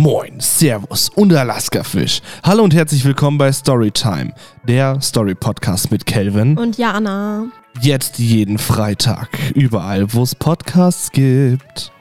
Moin, Servus und Alaska-Fisch. Hallo und herzlich willkommen bei Storytime, der Story-Podcast mit Kelvin. Und Jana. Jetzt jeden Freitag, überall, wo es Podcasts gibt.